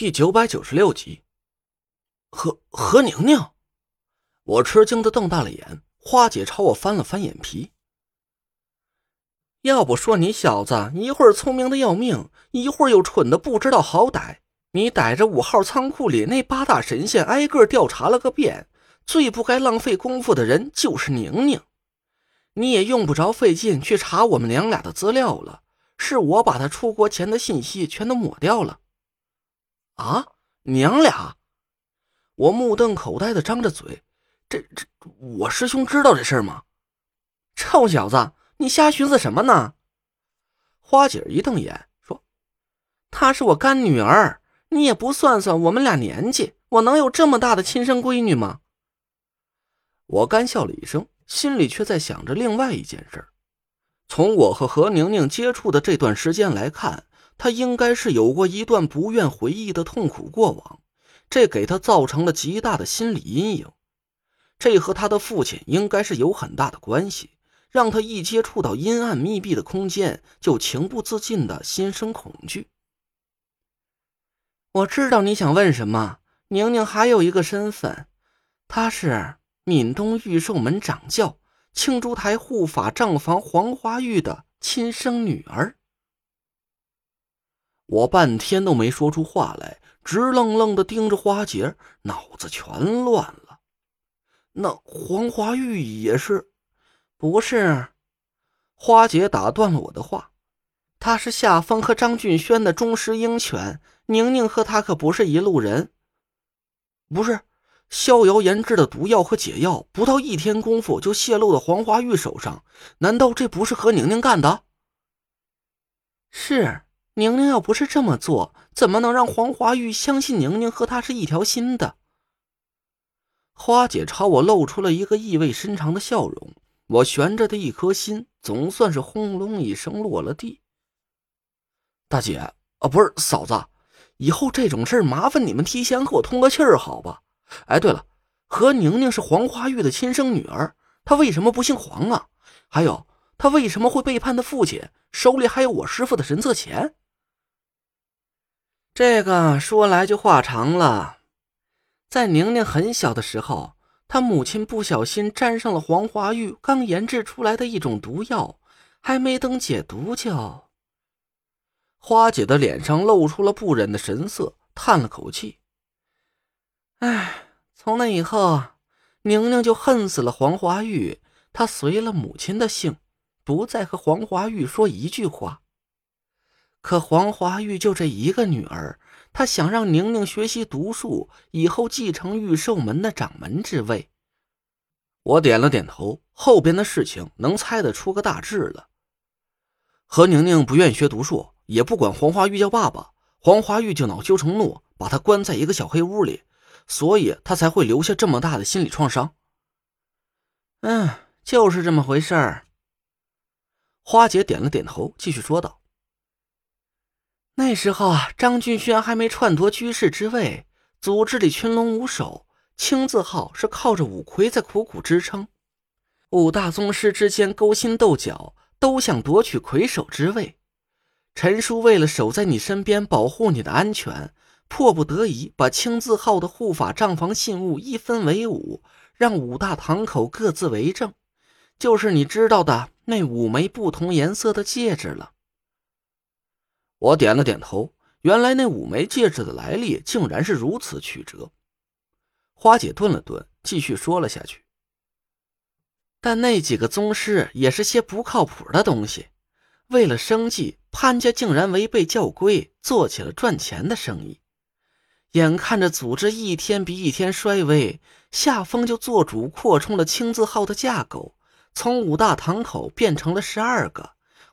第九百九十六集，何何宁宁，我吃惊的瞪大了眼。花姐朝我翻了翻眼皮。要不说你小子一会儿聪明的要命，一会儿又蠢的不知道好歹。你逮着五号仓库里那八大神仙挨个调查了个遍，最不该浪费功夫的人就是宁宁。你也用不着费劲去查我们娘俩的资料了，是我把他出国前的信息全都抹掉了。啊，娘俩！我目瞪口呆的张着嘴，这这，我师兄知道这事儿吗？臭小子，你瞎寻思什么呢？花姐一瞪眼说：“她是我干女儿，你也不算算我们俩年纪，我能有这么大的亲生闺女吗？”我干笑了一声，心里却在想着另外一件事。从我和何宁宁接触的这段时间来看。他应该是有过一段不愿回忆的痛苦过往，这给他造成了极大的心理阴影。这和他的父亲应该是有很大的关系，让他一接触到阴暗密闭的空间，就情不自禁的心生恐惧。我知道你想问什么，宁宁还有一个身份，她是闽东御寿门掌教青竹台护法账房黄花玉的亲生女儿。我半天都没说出话来，直愣愣的盯着花姐，脑子全乱了。那黄花玉也是？不是？花姐打断了我的话，他是夏风和张俊轩的忠实鹰犬，宁宁和他可不是一路人。不是，逍遥研制的毒药和解药，不到一天功夫就泄露到黄花玉手上，难道这不是和宁宁干的？是。宁宁要不是这么做，怎么能让黄花玉相信宁宁和他是一条心的？花姐朝我露出了一个意味深长的笑容，我悬着的一颗心总算是轰隆一声落了地。大姐啊，不是嫂子，以后这种事麻烦你们提前和我通个气儿，好吧？哎，对了，何宁宁是黄花玉的亲生女儿，她为什么不姓黄啊？还有，她为什么会背叛她父亲？手里还有我师傅的神策钱？这个说来就话长了，在宁宁很小的时候，她母亲不小心沾上了黄花玉刚研制出来的一种毒药，还没等解毒就……花姐的脸上露出了不忍的神色，叹了口气：“哎，从那以后，宁宁就恨死了黄花玉，她随了母亲的姓，不再和黄花玉说一句话。”可黄花玉就这一个女儿，她想让宁宁学习毒术，以后继承御寿门的掌门之位。我点了点头，后边的事情能猜得出个大致了。何宁宁不愿意学毒术，也不管黄花玉叫爸爸，黄花玉就恼羞成怒，把她关在一个小黑屋里，所以她才会留下这么大的心理创伤。嗯，就是这么回事儿。花姐点了点头，继续说道。那时候啊，张俊轩还没篡夺居士之位，组织里群龙无首，青字号是靠着五魁在苦苦支撑。五大宗师之间勾心斗角，都想夺取魁首之位。陈叔为了守在你身边，保护你的安全，迫不得已把青字号的护法账房信物一分为五，让五大堂口各自为政，就是你知道的那五枚不同颜色的戒指了。我点了点头，原来那五枚戒指的来历竟然是如此曲折。花姐顿了顿，继续说了下去。但那几个宗师也是些不靠谱的东西，为了生计，潘家竟然违背教规，做起了赚钱的生意。眼看着组织一天比一天衰微，夏风就做主扩充了青字号的架构，从五大堂口变成了十二个。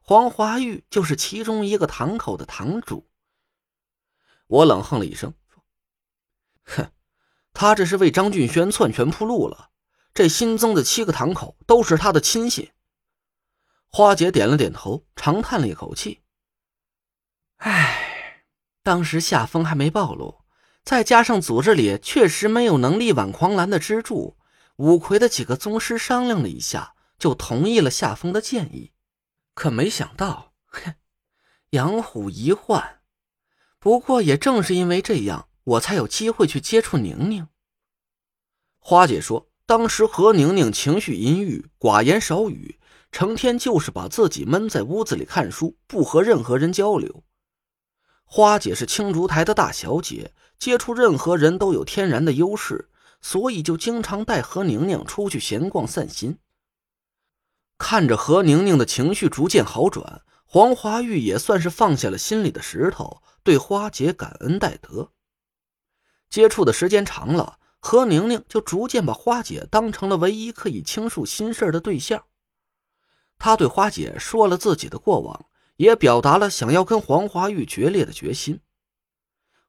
黄华玉就是其中一个堂口的堂主。我冷哼了一声，说：“哼，他这是为张俊轩篡权铺路了。这新增的七个堂口都是他的亲信。”花姐点了点头，长叹了一口气：“唉，当时夏风还没暴露，再加上组织里确实没有能力挽狂澜的支柱，五魁的几个宗师商量了一下，就同意了夏风的建议。”可没想到，哼，养虎一患。不过也正是因为这样，我才有机会去接触宁宁。花姐说，当时何宁宁情绪阴郁，寡言少语，成天就是把自己闷在屋子里看书，不和任何人交流。花姐是青竹台的大小姐，接触任何人都有天然的优势，所以就经常带何宁宁出去闲逛散心。看着何宁宁的情绪逐渐好转，黄华玉也算是放下了心里的石头，对花姐感恩戴德。接触的时间长了。何宁宁就逐渐把花姐当成了唯一可以倾诉心事的对象。他对花姐说了自己的过往，也表达了想要跟黄华玉决裂的决心。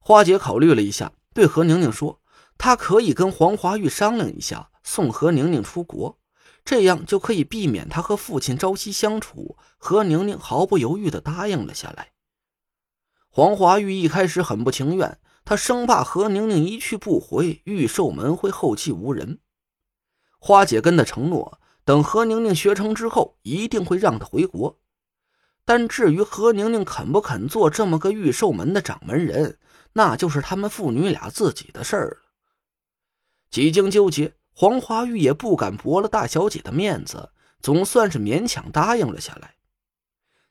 花姐考虑了一下，对何宁宁说：“她可以跟黄华玉商量一下，送何宁宁出国，这样就可以避免他和父亲朝夕相处。”何宁宁毫不犹豫地答应了下来。黄华玉一开始很不情愿。他生怕何宁宁一去不回，玉寿门会后继无人。花姐跟他承诺，等何宁宁学成之后，一定会让他回国。但至于何宁宁肯不肯做这么个玉寿门的掌门人，那就是他们父女俩自己的事儿了。几经纠结，黄华玉也不敢驳了大小姐的面子，总算是勉强答应了下来。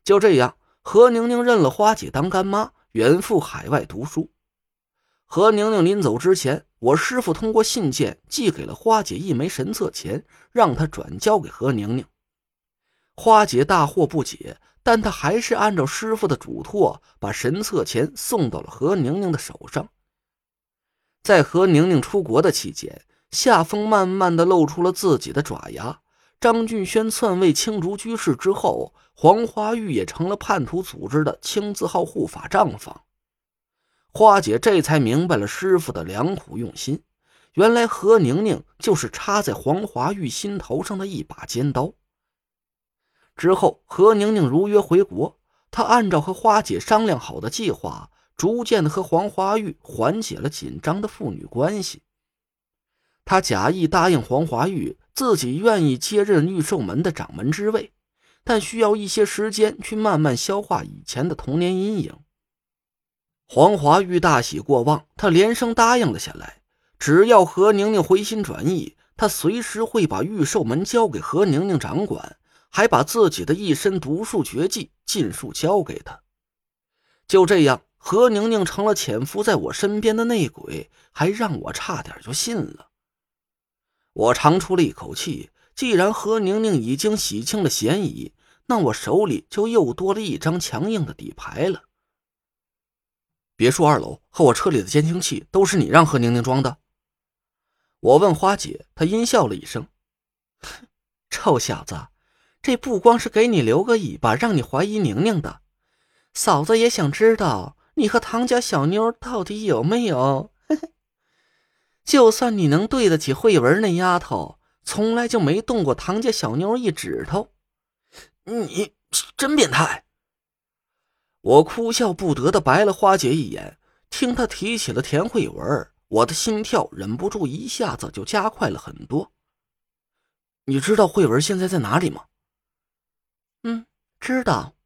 就这样，何宁宁认了花姐当干妈，远赴海外读书。何宁宁临走之前，我师傅通过信件寄给了花姐一枚神策钱，让她转交给何宁宁。花姐大惑不解，但她还是按照师傅的嘱托，把神策钱送到了何宁宁的手上。在何宁宁出国的期间，夏风慢慢的露出了自己的爪牙。张俊轩篡位青竹居士之后，黄花玉也成了叛徒组织的青字号护法账房。花姐这才明白了师傅的良苦用心，原来何宁宁就是插在黄华玉心头上的一把尖刀。之后，何宁宁如约回国，她按照和花姐商量好的计划，逐渐的和黄华玉缓解了紧张的父女关系。他假意答应黄华玉，自己愿意接任御兽门的掌门之位，但需要一些时间去慢慢消化以前的童年阴影。黄华玉大喜过望，他连声答应了下来。只要何宁宁回心转意，他随时会把御兽门交给何宁宁掌管，还把自己的一身毒术绝技尽数交给他。就这样，何宁宁成了潜伏在我身边的内鬼，还让我差点就信了。我长出了一口气，既然何宁宁已经洗清了嫌疑，那我手里就又多了一张强硬的底牌了。别墅二楼和我车里的监听器都是你让何宁宁装的。我问花姐，她阴笑了一声：“臭小子，这不光是给你留个尾巴，让你怀疑宁宁的。嫂子也想知道你和唐家小妞到底有没有。就算你能对得起慧文那丫头，从来就没动过唐家小妞一指头。你真变态！”我哭笑不得的白了花姐一眼，听她提起了田慧文，我的心跳忍不住一下子就加快了很多。你知道慧文现在在哪里吗？嗯，知道。